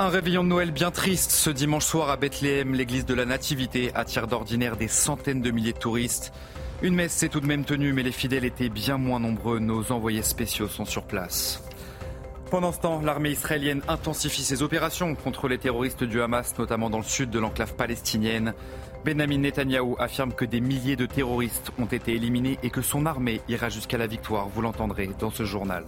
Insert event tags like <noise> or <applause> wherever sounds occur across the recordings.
Un réveillon de Noël bien triste ce dimanche soir à Bethléem. L'église de la Nativité attire d'ordinaire des centaines de milliers de touristes. Une messe s'est tout de même tenue, mais les fidèles étaient bien moins nombreux. Nos envoyés spéciaux sont sur place. Pendant ce temps, l'armée israélienne intensifie ses opérations contre les terroristes du Hamas, notamment dans le sud de l'enclave palestinienne. Benjamin Netanyahou affirme que des milliers de terroristes ont été éliminés et que son armée ira jusqu'à la victoire. Vous l'entendrez dans ce journal.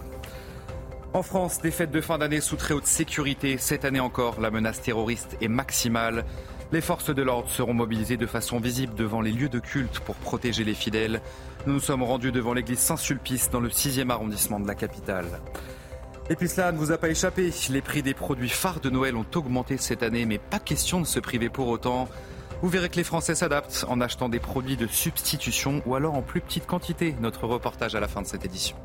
En France, des fêtes de fin d'année sous très haute sécurité. Cette année encore, la menace terroriste est maximale. Les forces de l'ordre seront mobilisées de façon visible devant les lieux de culte pour protéger les fidèles. Nous nous sommes rendus devant l'église Saint-Sulpice dans le 6e arrondissement de la capitale. Et puis cela ne vous a pas échappé. Les prix des produits phares de Noël ont augmenté cette année, mais pas question de se priver pour autant. Vous verrez que les Français s'adaptent en achetant des produits de substitution ou alors en plus petite quantité. Notre reportage à la fin de cette édition.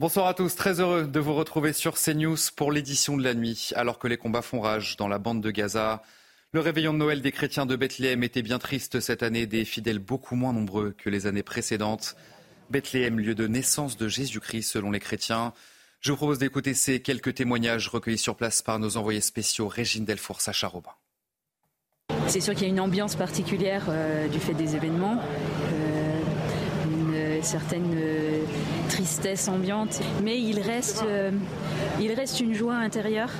Bonsoir à tous, très heureux de vous retrouver sur CNews pour l'édition de la nuit. Alors que les combats font rage dans la bande de Gaza, le réveillon de Noël des chrétiens de Bethléem était bien triste cette année, des fidèles beaucoup moins nombreux que les années précédentes. Bethléem, lieu de naissance de Jésus-Christ selon les chrétiens. Je vous propose d'écouter ces quelques témoignages recueillis sur place par nos envoyés spéciaux Régine Delfour, Sacha Robin. C'est sûr qu'il y a une ambiance particulière euh, du fait des événements, euh, une certaine euh, tristesse ambiante, mais il reste, euh, il reste une joie intérieure.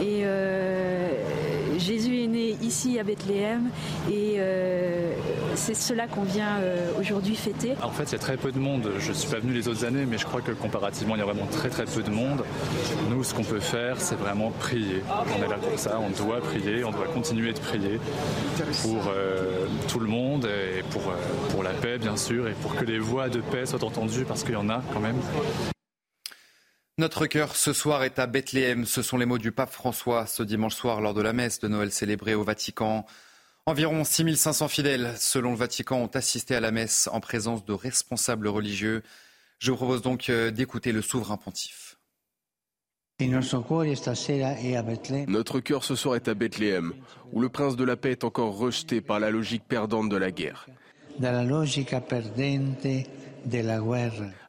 Et ici à Bethléem et euh, c'est cela qu'on vient euh, aujourd'hui fêter. En fait, il y a très peu de monde. Je ne suis pas venu les autres années, mais je crois que comparativement, il y a vraiment très très peu de monde. Nous, ce qu'on peut faire, c'est vraiment prier. On est là pour ça, on doit prier, on doit continuer de prier pour euh, tout le monde et pour, pour la paix, bien sûr, et pour que les voix de paix soient entendues, parce qu'il y en a quand même. Notre cœur ce soir est à Bethléem. Ce sont les mots du pape François ce dimanche soir lors de la messe de Noël célébrée au Vatican. Environ 6500 fidèles, selon le Vatican, ont assisté à la messe en présence de responsables religieux. Je vous propose donc euh, d'écouter le souverain pontife. Notre cœur ce soir est à Bethléem, où le prince de la paix est encore rejeté par la logique perdante de la guerre.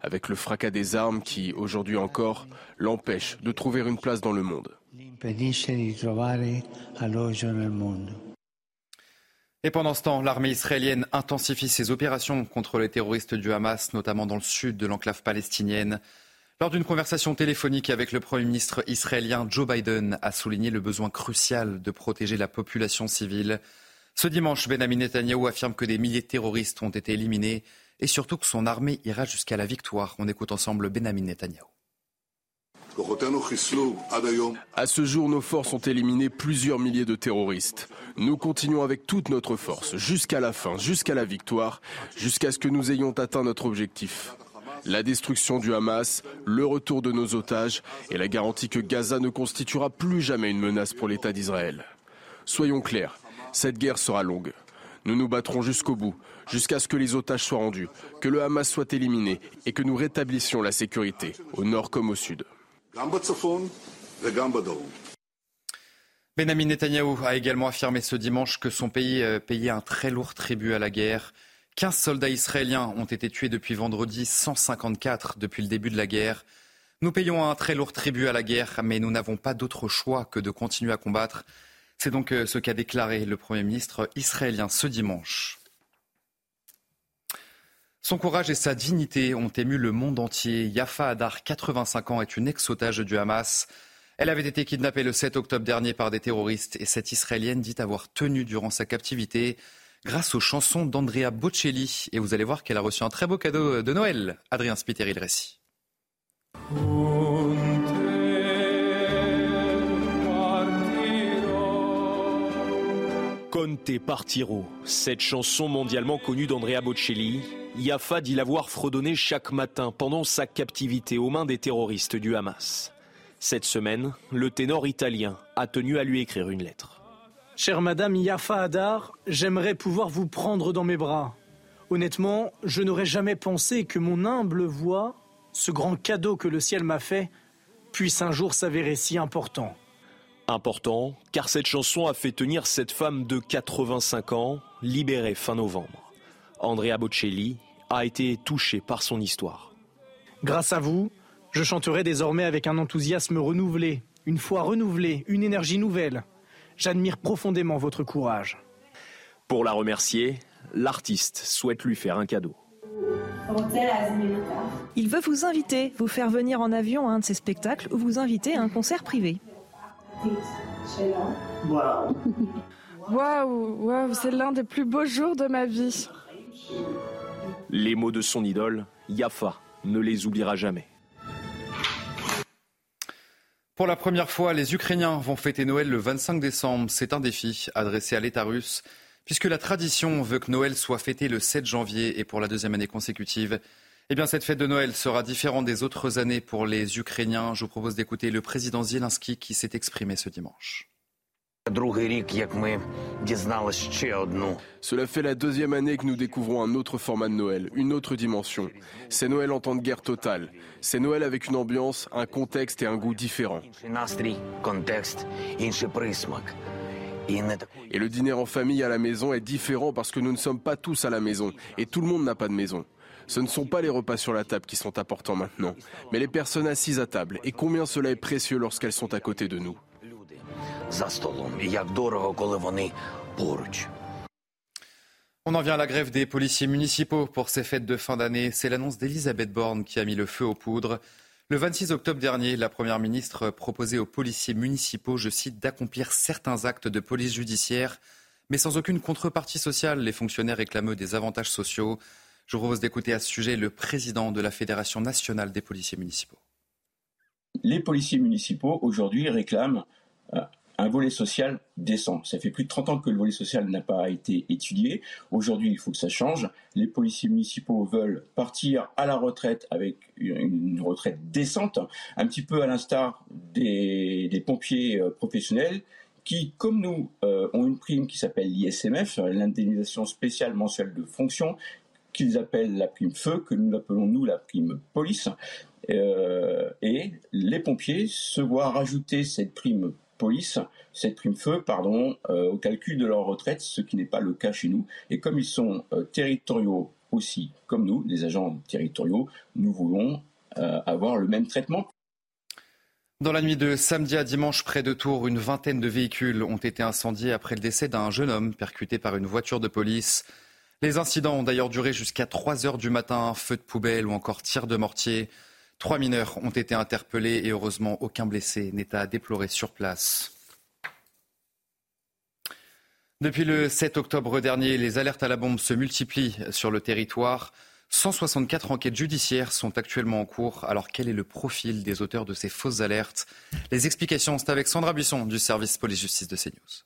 Avec le fracas des armes qui, aujourd'hui encore, l'empêche de trouver une place dans le monde. Et pendant ce temps, l'armée israélienne intensifie ses opérations contre les terroristes du Hamas, notamment dans le sud de l'enclave palestinienne. Lors d'une conversation téléphonique avec le Premier ministre israélien, Joe Biden a souligné le besoin crucial de protéger la population civile. Ce dimanche, Benjamin Netanyahou affirme que des milliers de terroristes ont été éliminés et surtout que son armée ira jusqu'à la victoire. On écoute ensemble Benjamin Netanyahou. À ce jour, nos forces ont éliminé plusieurs milliers de terroristes. Nous continuons avec toute notre force, jusqu'à la fin, jusqu'à la victoire, jusqu'à ce que nous ayons atteint notre objectif. La destruction du Hamas, le retour de nos otages et la garantie que Gaza ne constituera plus jamais une menace pour l'État d'Israël. Soyons clairs, cette guerre sera longue. Nous nous battrons jusqu'au bout, jusqu'à ce que les otages soient rendus, que le Hamas soit éliminé et que nous rétablissions la sécurité, au nord comme au sud. Benjamin Netanyahou a également affirmé ce dimanche que son pays euh, payait un très lourd tribut à la guerre. 15 soldats israéliens ont été tués depuis vendredi, 154 depuis le début de la guerre. Nous payons un très lourd tribut à la guerre, mais nous n'avons pas d'autre choix que de continuer à combattre. C'est donc euh, ce qu'a déclaré le Premier ministre israélien ce dimanche. Son courage et sa dignité ont ému le monde entier. Yafa Hadar, 85 ans, est une ex-otage du Hamas. Elle avait été kidnappée le 7 octobre dernier par des terroristes et cette Israélienne dit avoir tenu durant sa captivité grâce aux chansons d'Andrea Bocelli. Et vous allez voir qu'elle a reçu un très beau cadeau de Noël. Adrien Spiteri, le récit. Conte Partiro, cette chanson mondialement connue d'Andrea Bocelli, Yafa dit l'avoir fredonnée chaque matin pendant sa captivité aux mains des terroristes du Hamas. Cette semaine, le ténor italien a tenu à lui écrire une lettre. Chère Madame Yafa Hadar, j'aimerais pouvoir vous prendre dans mes bras. Honnêtement, je n'aurais jamais pensé que mon humble voix, ce grand cadeau que le ciel m'a fait, puisse un jour s'avérer si important. Important, car cette chanson a fait tenir cette femme de 85 ans, libérée fin novembre. Andrea Bocelli a été touchée par son histoire. Grâce à vous, je chanterai désormais avec un enthousiasme renouvelé, une foi renouvelée, une énergie nouvelle. J'admire profondément votre courage. Pour la remercier, l'artiste souhaite lui faire un cadeau. Il veut vous inviter, vous faire venir en avion à un de ses spectacles ou vous inviter à un concert privé. Waouh, waouh, c'est l'un des plus beaux jours de ma vie. Les mots de son idole, Yafa, ne les oubliera jamais. Pour la première fois, les Ukrainiens vont fêter Noël le 25 décembre. C'est un défi adressé à l'État russe, puisque la tradition veut que Noël soit fêté le 7 janvier et pour la deuxième année consécutive. Eh bien, cette fête de Noël sera différente des autres années pour les Ukrainiens. Je vous propose d'écouter le président Zelensky qui s'est exprimé ce dimanche. Cela fait la deuxième année que nous découvrons un autre format de Noël, une autre dimension. C'est Noël en temps de guerre totale. C'est Noël avec une ambiance, un contexte et un goût différents. Et le dîner en famille à la maison est différent parce que nous ne sommes pas tous à la maison et tout le monde n'a pas de maison. Ce ne sont pas les repas sur la table qui sont importants maintenant, mais les personnes assises à table et combien cela est précieux lorsqu'elles sont à côté de nous. On en vient à la grève des policiers municipaux pour ces fêtes de fin d'année. C'est l'annonce d'Elisabeth Borne qui a mis le feu aux poudres. Le 26 octobre dernier, la Première ministre proposait aux policiers municipaux, je cite, d'accomplir certains actes de police judiciaire, mais sans aucune contrepartie sociale. Les fonctionnaires réclament des avantages sociaux. Je vous propose d'écouter à ce sujet le président de la Fédération nationale des policiers municipaux. Les policiers municipaux, aujourd'hui, réclament euh, un volet social décent. Ça fait plus de 30 ans que le volet social n'a pas été étudié. Aujourd'hui, il faut que ça change. Les policiers municipaux veulent partir à la retraite avec une retraite décente, un petit peu à l'instar des, pompiers euh, professionnels qui, comme nous, euh, ont une prime qui s'appelle l'ISMF, l'indemnisation spéciale mensuelle de fonction, qu'ils appellent la prime feu, que nous appelons nous la prime police. Euh, et les pompiers se voient rajouter cette prime police, cette prime feu, pardon, euh, au calcul de leur retraite, ce qui n'est pas le cas chez nous. Et comme ils sont euh, territoriaux aussi, comme nous, les agents territoriaux, nous voulons avoir le même traitement. Dans la nuit de samedi à dimanche, près de Tours, une vingtaine de véhicules ont été incendiés après le décès d'un jeune homme percuté par une voiture de police. Les incidents ont d'ailleurs duré jusqu'à 3 heures du matin, feu de poubelle ou encore tir de mortier. Trois mineurs ont été interpellés et heureusement aucun blessé n'est à déplorer sur place. Depuis le 7 octobre dernier, les alertes à la bombe se multiplient sur le territoire. 164 enquêtes judiciaires sont actuellement en cours. Alors quel est le profil des auteurs de ces fausses alertes? Les explications, c'est avec Sandra Buisson du service police-justice de CNews.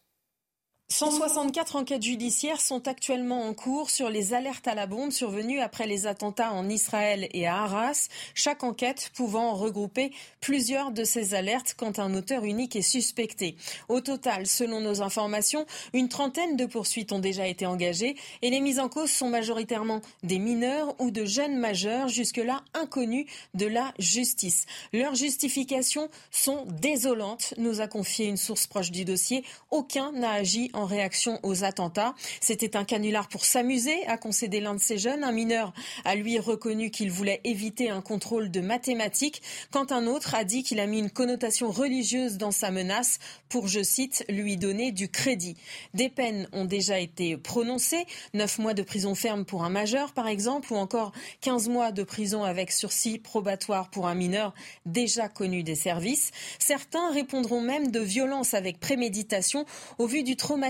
164 enquêtes judiciaires sont actuellement en cours sur les alertes à la bombe survenues après les attentats en Israël et à Arras, chaque enquête pouvant regrouper plusieurs de ces alertes quand un auteur unique est suspecté. Au total, selon nos informations, une trentaine de poursuites ont déjà été engagées et les mises en cause sont majoritairement des mineurs ou de jeunes majeurs jusque-là inconnus de la justice. Leurs justifications sont désolantes, nous a confié une source proche du dossier. Aucun n'a agi en réaction aux attentats. C'était un canular pour s'amuser, a concédé l'un de ces jeunes. Un mineur a lui reconnu qu'il voulait éviter un contrôle de mathématiques, quand un autre a dit qu'il a mis une connotation religieuse dans sa menace pour, je cite, lui donner du crédit. Des peines ont déjà été prononcées, neuf mois de prison ferme pour un majeur par exemple, ou encore 15 mois de prison avec sursis probatoire pour un mineur déjà connu des services. Certains répondront même de violence avec préméditation au vu du traumatisme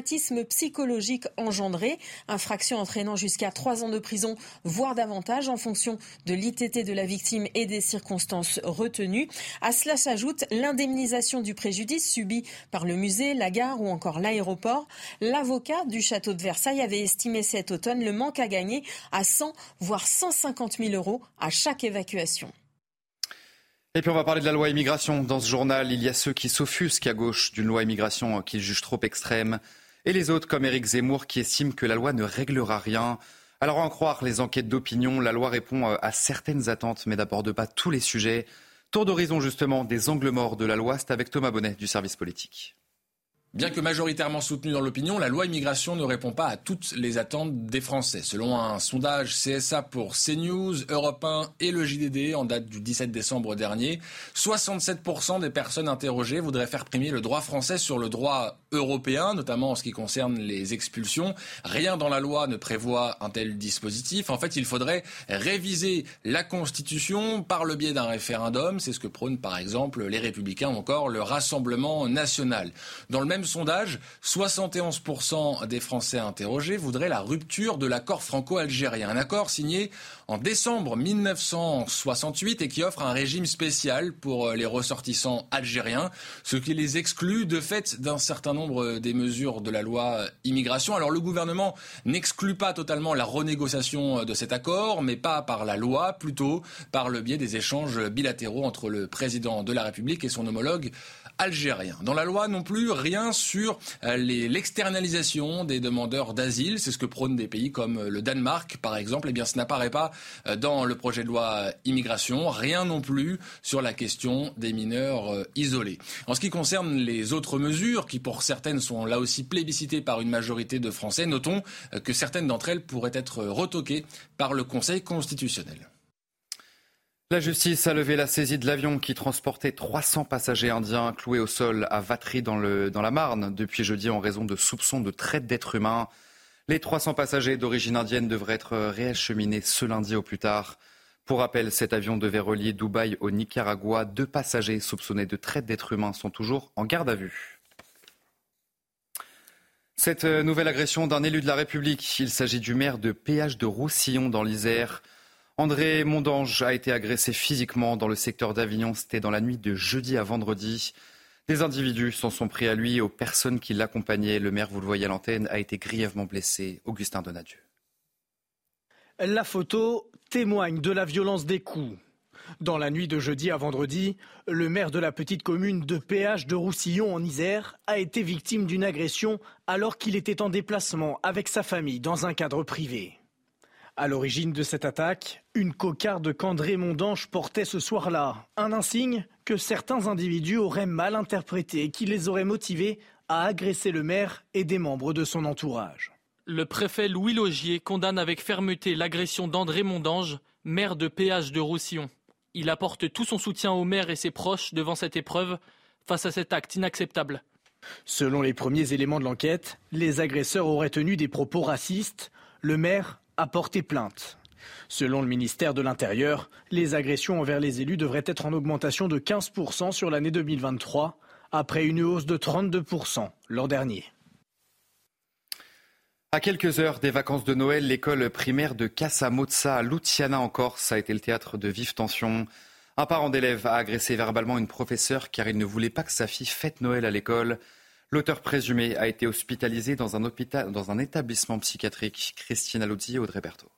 psychologique engendré, infraction entraînant jusqu'à trois ans de prison, voire davantage en fonction de l'ITT de la victime et des circonstances retenues. À cela s'ajoute l'indemnisation du préjudice subi par le musée, la gare ou encore l'aéroport. L'avocat du château de Versailles avait estimé cet automne le manque à gagner à 100 voire 150 000 euros à chaque évacuation. Et puis on va parler de la loi immigration. Dans ce journal, il y a ceux qui s'offusquent à gauche d'une loi immigration qu'ils jugent trop extrême et les autres comme Éric Zemmour qui estiment que la loi ne réglera rien. Alors en croire les enquêtes d'opinion, la loi répond euh, à certaines attentes mais n'aborde pas tous les sujets. Tour d'horizon justement des angles morts de la loi, c'est avec Thomas Bonnet du service politique. Bien que majoritairement soutenue dans l'opinion, la loi immigration ne répond pas à toutes les attentes des Français. Selon un sondage CSA pour CNews, Europe 1 et le JDD en date du 17 décembre dernier, 67% des personnes interrogées voudraient faire primer le droit français sur le droit européen, notamment en ce qui concerne les expulsions. Rien dans la loi ne prévoit un tel dispositif. En fait, il faudrait réviser la Constitution par le biais d'un référendum. C'est ce que prônent par exemple les Républicains ou encore le Rassemblement national. Dans le même sondage, 71% des Français interrogés voudraient la rupture de l'accord franco-algérien. Un accord signé en décembre 1968 et qui offre un régime spécial pour euh, les ressortissants algériens, ce qui les exclut de fait d'un certain nombre des mesures de la loi immigration. Alors le gouvernement n'exclut pas totalement la renégociation de cet accord, mais pas par la loi, plutôt par le biais des échanges bilatéraux entre le président de la République et son homologue algérien. Dans la loi non plus, rien sur euh, l'externalisation des demandeurs d'asile. C'est ce que prônent des pays comme le Danemark, par exemple. Eh bien, ce n'apparaît pas euh, dans le projet de loi immigration. Rien non plus sur la question des mineurs euh, isolés. En ce qui concerne les autres mesures, qui pour certaines sont là aussi plébiscitées par une majorité de Français, notons que certaines d'entre elles pourraient être retoquées par le Conseil constitutionnel. La justice a levé la saisie de l'avion qui transportait 300 passagers indiens cloués au sol à Vatry dans, la Marne depuis jeudi en raison de soupçons de traite d'êtres humains. Les 300 passagers d'origine indienne devraient être réacheminés ce lundi au plus tard. Pour rappel, cet avion devait relier Dubaï au Nicaragua. Deux passagers soupçonnés de traite d'êtres humains sont toujours en garde à vue. Cette nouvelle agression d'un élu de la République, il s'agit du maire de Péage de Roussillon dans l'Isère. André Mondange a été agressé physiquement dans le secteur d'Avignon. C'était dans la nuit de jeudi à vendredi. Des individus s'en sont pris à lui aux personnes qui l'accompagnaient. Le maire, vous le voyez à l'antenne, a été grièvement blessé. Augustin Donadieu. La photo témoigne de la violence des coups. Dans la nuit de jeudi à vendredi, le maire de la petite commune de Péage de Roussillon en Isère a été victime d'une agression alors qu'il était en déplacement avec sa famille dans un cadre privé. À l'origine de cette attaque, une cocarde qu'André Mondange portait ce soir-là. Un insigne que certains individus auraient mal interprété et qui les aurait motivés à agresser le maire et des membres de son entourage. Le préfet Louis Logier condamne avec fermeté l'agression d'André Mondange, maire de péage de Roussillon. Il apporte tout son soutien au maire et ses proches devant cette épreuve face à cet acte inacceptable. Selon les premiers éléments de l'enquête, les agresseurs auraient tenu des propos racistes. Le maire a porté plainte. Selon le ministère de l'Intérieur, les agressions envers les élus devraient être en augmentation de 15% sur l'année 2023, après une hausse de 32% l'an dernier. À quelques heures des vacances de Noël, l'école primaire de Casamozza à Luciana en Corse a été le théâtre de vives tensions. Un parent d'élève a agressé verbalement une professeure car il ne voulait pas que sa fille fête Noël à l'école. L'auteur présumé a été hospitalisé dans un, établissement psychiatrique. Christine Alouti et Audrey Berthaud.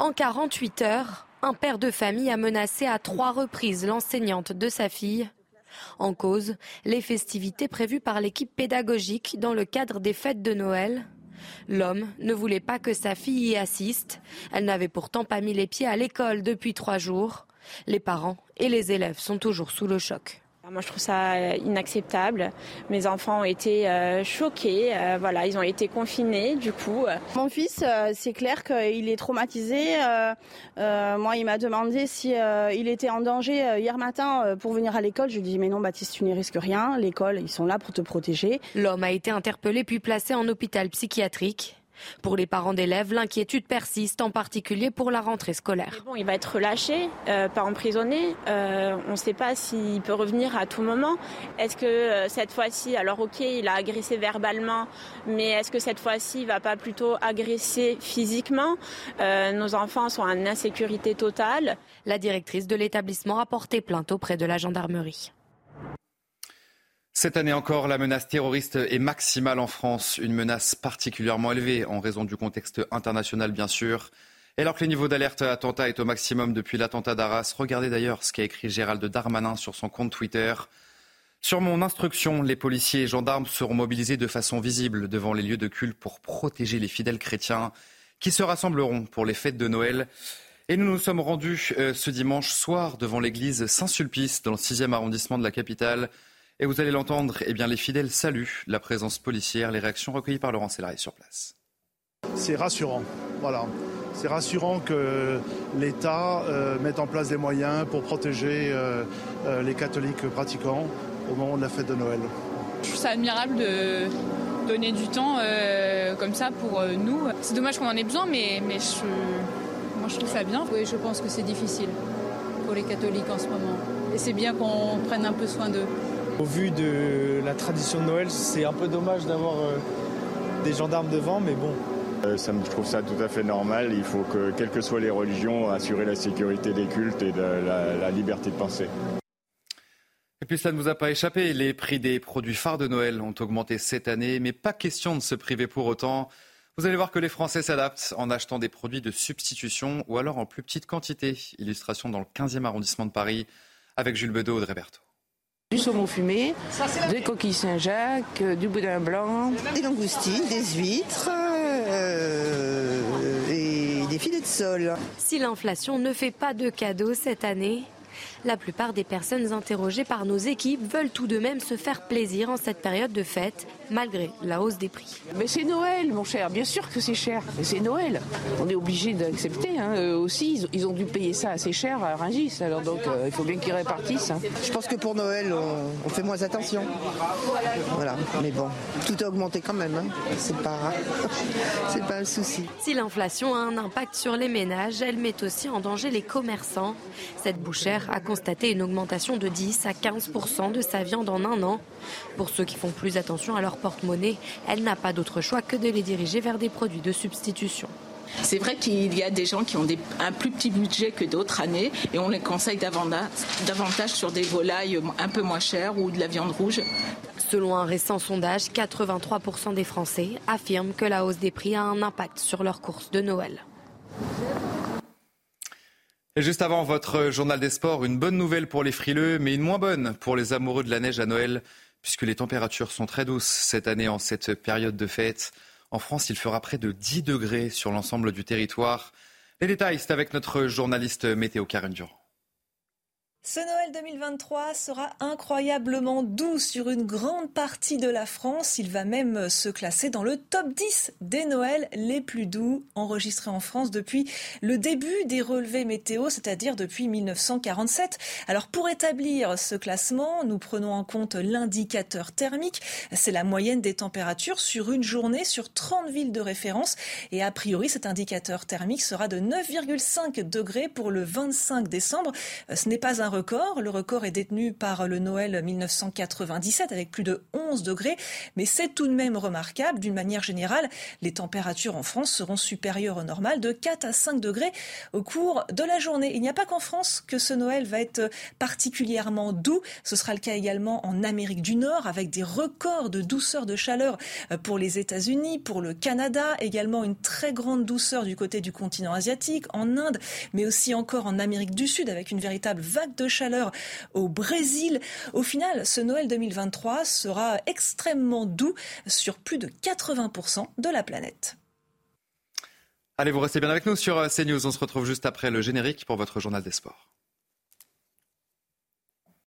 En 48 heures, un père de famille a menacé à trois reprises l'enseignante de sa fille. En cause, les festivités prévues par l'équipe pédagogique dans le cadre des fêtes de Noël. L'homme ne voulait pas que sa fille y assiste. Elle n'avait pourtant pas mis les pieds à l'école depuis trois jours. Les parents et les élèves sont toujours sous le choc. Moi, je trouve ça euh, inacceptable. Mes enfants ont été euh, choqués. Euh, voilà, ils ont été confinés, du coup. Mon fils, c'est clair qu'il est traumatisé. moi, il m'a demandé si il était en danger hier matin pour venir à l'école. Je lui ai dit, mais non, Baptiste, tu n'y risques rien. L'école, ils sont là pour te protéger. L'homme a été interpellé puis placé en hôpital psychiatrique. Pour les parents d'élèves, l'inquiétude persiste, en particulier pour la rentrée scolaire. Bon, il va être relâché, euh, pas emprisonné. Euh, on ne sait pas s'il peut revenir à tout moment. Est-ce que euh, cette fois-ci, alors ok, il a agressé verbalement, mais est-ce que cette fois-ci, il va pas plutôt agresser physiquement? Nos enfants sont en insécurité totale. La directrice de l'établissement a porté plainte auprès de la gendarmerie. Cette année encore, la menace terroriste est maximale en France, une menace particulièrement élevée en raison du contexte international bien sûr. Et alors que le niveau d'alerte attentat est au maximum depuis l'attentat d'Arras, regardez d'ailleurs ce qu'a écrit Gérald Darmanin sur son compte Twitter. Sur mon instruction, les policiers et gendarmes seront mobilisés de façon visible devant les lieux de culte pour protéger les fidèles chrétiens qui se rassembleront pour les fêtes de Noël. Et nous nous sommes rendus euh, ce dimanche soir devant l'église Saint-Sulpice dans le 6e arrondissement de la capitale Et vous allez l'entendre, eh bien, les fidèles saluent la présence policière. Les réactions recueillies par Laurent Sélarié sur place. C'est rassurant. Voilà. C'est rassurant que l'État euh, mette en place des moyens pour protéger euh, euh, les catholiques pratiquants au moment de la fête de Noël. Je trouve ça admirable de donner du temps comme ça pour nous. C'est dommage qu'on en ait besoin, mais, mais je, moi je trouve ça bien. Oui, je pense que c'est difficile pour les catholiques en ce moment. Et c'est bien qu'on prenne un peu soin d'eux. Au vu de la tradition de Noël, c'est un peu dommage d'avoir des gendarmes devant, mais bon, euh, je trouve ça tout à fait normal. Il faut que, quelles que soient les religions, assurer la sécurité des cultes et de la, liberté de penser. Et puis ça ne vous a pas échappé, les prix des produits phares de Noël ont augmenté cette année, mais pas question de se priver pour autant. Vous allez voir que les Français s'adaptent en achetant des produits de substitution ou alors en plus petite quantité. Illustration dans le 15e arrondissement de Paris avec Jules Bedeau Audrey Berthaud. Du saumon fumé, des coquilles Saint-Jacques, du boudin blanc, des langoustines, des huîtres, euh, et des filets de sol. Si l'inflation ne fait pas de cadeaux cette année, la plupart des personnes interrogées par nos équipes veulent tout de même se faire plaisir en cette période de fête, malgré la hausse des prix. Mais c'est Noël, mon cher. Bien sûr que c'est cher. Mais c'est Noël. On est obligé d'accepter. Hein. aussi, ils ont dû payer ça assez cher à Rungis. Alors donc, euh, il faut bien qu'ils répartissent. Hein. Je pense que pour Noël, on, fait moins attention. Voilà. Mais bon, tout a augmenté quand même. Hein. C'est pas, <laughs> c'est pas un souci. Si l'inflation a un impact sur les ménages, elle met aussi en danger les commerçants. Cette bouchère a constaté une augmentation de 10 à 15% de sa viande en un an. Pour ceux qui font plus attention à leur porte-monnaie, elle n'a pas d'autre choix que de les diriger vers des produits de substitution. C'est vrai qu'il y a des gens qui ont un plus petit budget que d'autres années et on les conseille davantage sur des volailles un peu moins chères ou de la viande rouge. Selon un récent sondage, 83% des Français affirment que la hausse des prix a un impact sur leurs courses de Noël. Et juste avant votre journal des sports, une bonne nouvelle pour les frileux, mais une moins bonne pour les amoureux de la neige à Noël, puisque les températures sont très douces cette année en cette période de fête. En France, il fera près de 10 degrés sur l'ensemble du territoire. Les détails, c'est avec notre journaliste météo Karen Durand. Ce Noël 2023 sera incroyablement doux sur une grande partie de la France. Il va même se classer dans le top 10 des Noëls les plus doux enregistrés en France depuis le début des relevés météo, c'est-à-dire depuis 1947. Alors pour établir ce classement, nous prenons en compte l'indicateur thermique. C'est la moyenne des températures sur une journée sur 30 villes de référence. Et a priori, cet indicateur thermique sera de 9,5 degrés pour le 25 décembre. Ce n'est pas un record. Le record est détenu par le Noël 1997 avec plus de 11 degrés. Mais c'est tout de même remarquable. D'une manière générale, les températures en France seront supérieures au normal de 4 à 5 degrés au cours de la journée. Il n'y a pas qu'en France que ce Noël va être particulièrement doux. Ce sera le cas également en Amérique du Nord avec des records de douceur de chaleur pour les États-Unis, pour le Canada, également une très grande douceur du côté du continent asiatique, en Inde, mais aussi encore en Amérique du Sud avec une véritable vague chaleur au Brésil. Au final, ce Noël 2023 sera extrêmement doux sur plus de 80% de la planète. Allez, vous restez bien avec nous sur CNews. On se retrouve juste après le générique pour votre journal des sports.